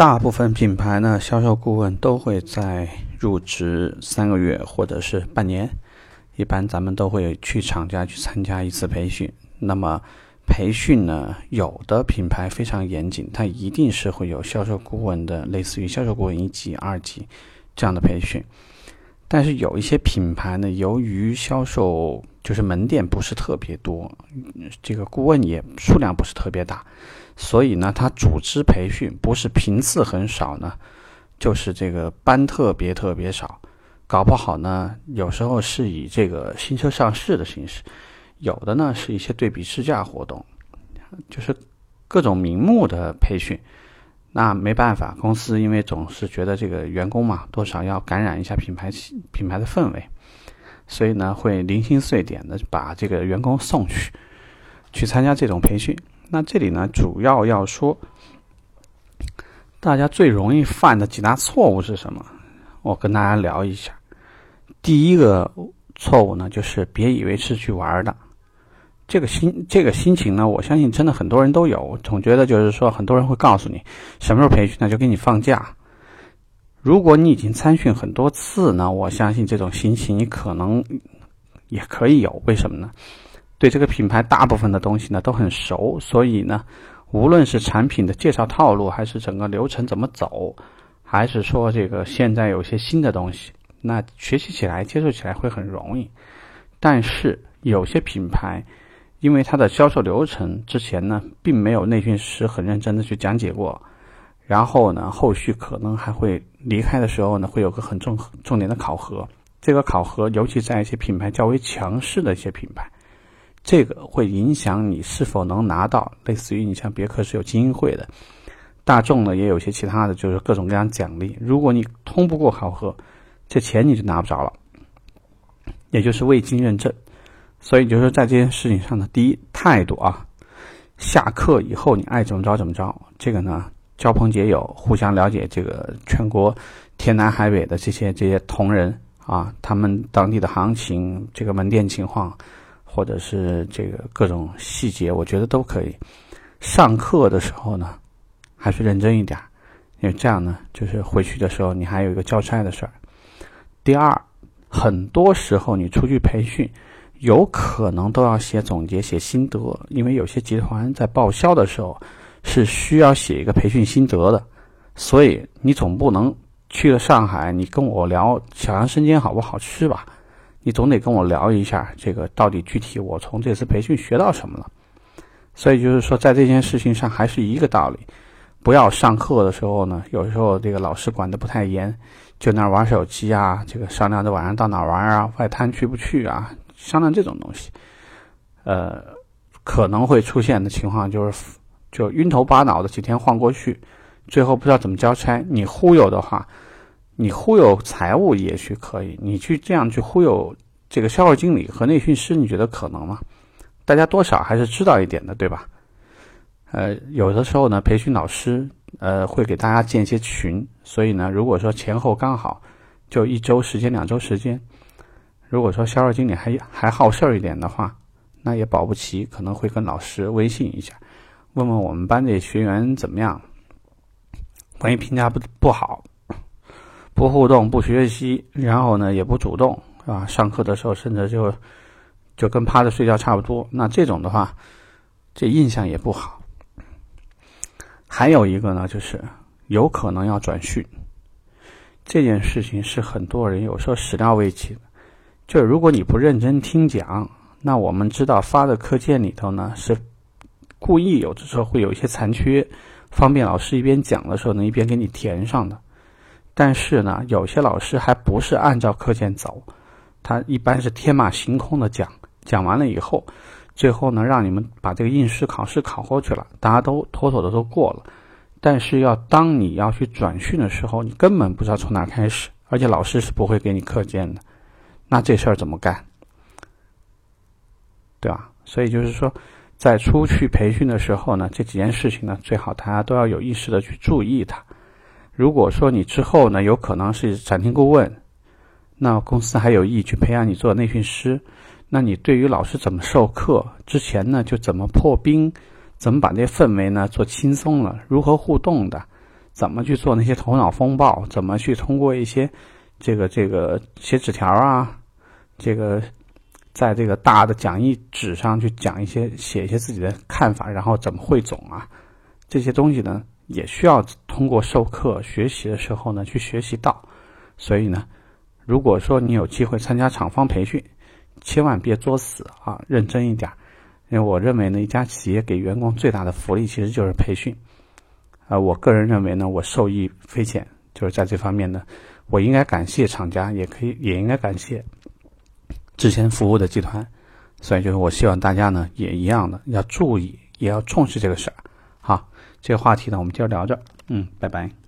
大部分品牌呢，销售顾问都会在入职三个月或者是半年，一般咱们都会去厂家去参加一次培训。那么培训呢，有的品牌非常严谨，它一定是会有销售顾问的，类似于销售顾问一级、二级这样的培训。但是有一些品牌呢，由于销售就是门店不是特别多，这个顾问也数量不是特别大。所以呢，他组织培训不是频次很少呢，就是这个班特别特别少，搞不好呢，有时候是以这个新车上市的形式，有的呢是一些对比试驾活动，就是各种名目的培训。那没办法，公司因为总是觉得这个员工嘛，多少要感染一下品牌品牌的氛围，所以呢，会零星碎点的把这个员工送去，去参加这种培训。那这里呢，主要要说，大家最容易犯的几大错误是什么？我跟大家聊一下。第一个错误呢，就是别以为是去玩的，这个心这个心情呢，我相信真的很多人都有，总觉得就是说，很多人会告诉你什么时候培训呢，就给你放假。如果你已经参训很多次呢，我相信这种心情你可能也可以有，为什么呢？对这个品牌大部分的东西呢都很熟，所以呢，无论是产品的介绍套路，还是整个流程怎么走，还是说这个现在有些新的东西，那学习起来、接受起来会很容易。但是有些品牌，因为它的销售流程之前呢，并没有内训师很认真的去讲解过，然后呢，后续可能还会离开的时候呢，会有个很重重点的考核。这个考核，尤其在一些品牌较为强势的一些品牌。这个会影响你是否能拿到，类似于你像别克是有精英会的，大众呢也有些其他的就是各种各样奖励。如果你通不过考核，这钱你就拿不着了，也就是未经认证。所以就是在这件事情上呢，第一态度啊，下课以后你爱怎么着怎么着。这个呢，交朋结友，互相了解这个全国天南海北的这些这些同仁啊，他们当地的行情，这个门店情况。或者是这个各种细节，我觉得都可以。上课的时候呢，还是认真一点，因为这样呢，就是回去的时候你还有一个交差的事儿。第二，很多时候你出去培训，有可能都要写总结、写心得，因为有些集团在报销的时候是需要写一个培训心得的，所以你总不能去了上海，你跟我聊小杨生煎好不好吃吧？你总得跟我聊一下，这个到底具体我从这次培训学到什么了。所以就是说，在这件事情上还是一个道理，不要上课的时候呢，有时候这个老师管的不太严，就那玩手机啊，这个商量着晚上到哪玩啊，外滩去不去啊，商量这种东西，呃，可能会出现的情况就是，就晕头巴脑的几天晃过去，最后不知道怎么交差。你忽悠的话。你忽悠财务也许可以，你去这样去忽悠这个销售经理和内训师，你觉得可能吗？大家多少还是知道一点的，对吧？呃，有的时候呢，培训老师呃会给大家建一些群，所以呢，如果说前后刚好就一周时间、两周时间，如果说销售经理还还好事儿一点的话，那也保不齐可能会跟老师微信一下，问问我们班这学员怎么样，万一评价不不好。不互动，不学习，然后呢也不主动，啊？上课的时候甚至就就跟趴着睡觉差不多。那这种的话，这印象也不好。还有一个呢，就是有可能要转训，这件事情是很多人有时候始料未及的。就如果你不认真听讲，那我们知道发的课件里头呢是故意有的时候会有一些残缺，方便老师一边讲的时候呢一边给你填上的。但是呢，有些老师还不是按照课件走，他一般是天马行空的讲，讲完了以后，最后呢让你们把这个应试考试考过去了，大家都妥妥的都过了。但是要当你要去转训的时候，你根本不知道从哪开始，而且老师是不会给你课件的，那这事儿怎么干？对吧？所以就是说，在出去培训的时候呢，这几件事情呢，最好大家都要有意识的去注意它。如果说你之后呢，有可能是展厅顾问，那公司还有意去培养你做内训师，那你对于老师怎么授课之前呢，就怎么破冰，怎么把这氛围呢做轻松了，如何互动的，怎么去做那些头脑风暴，怎么去通过一些这个这个写纸条啊，这个在这个大的讲义纸上去讲一些写一些自己的看法，然后怎么汇总啊，这些东西呢，也需要通过授课学习的时候呢去学习到。所以呢，如果说你有机会参加厂方培训，千万别作死啊，认真一点。因为我认为呢，一家企业给员工最大的福利其实就是培训。啊，我个人认为呢，我受益匪浅，就是在这方面呢，我应该感谢厂家，也可以也应该感谢之前服务的集团。所以就是我希望大家呢也一样的要注意，也要重视这个事儿。好，这个话题呢，我们今儿聊着。嗯，拜拜。